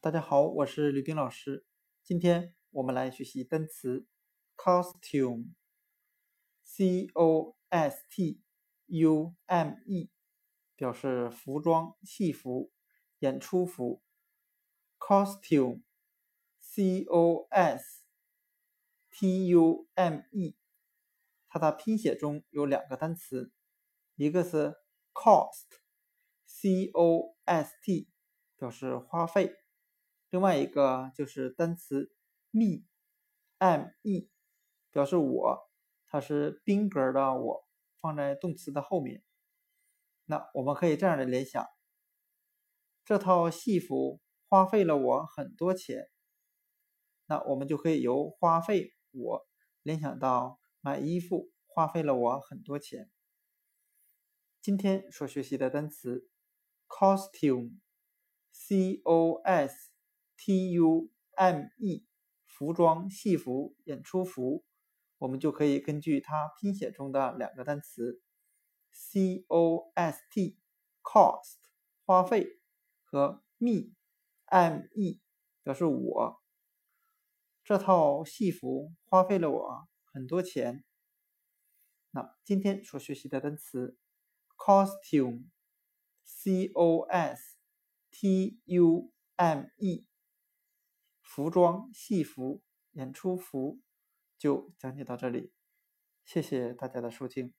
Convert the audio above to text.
大家好，我是吕冰老师。今天我们来学习单词 costume，c o s t u m e，表示服装、戏服、演出服。costume，c o s t u m e，它的拼写中有两个单词，一个是 cost，c o s t，表示花费。另外一个就是单词 me，m-e，表示我，它是宾格的我，放在动词的后面。那我们可以这样的联想：这套戏服花费了我很多钱。那我们就可以由花费我联想到买衣服花费了我很多钱。今天所学习的单词 costume，c-o-s。T U M E，服装、戏服、演出服，我们就可以根据它拼写中的两个单词 C O S T，cost，花费和 me，M E，表示我。这套戏服花费了我很多钱。那今天所学习的单词 costume，C O S T U M E。服装、戏服、演出服就讲解到这里，谢谢大家的收听。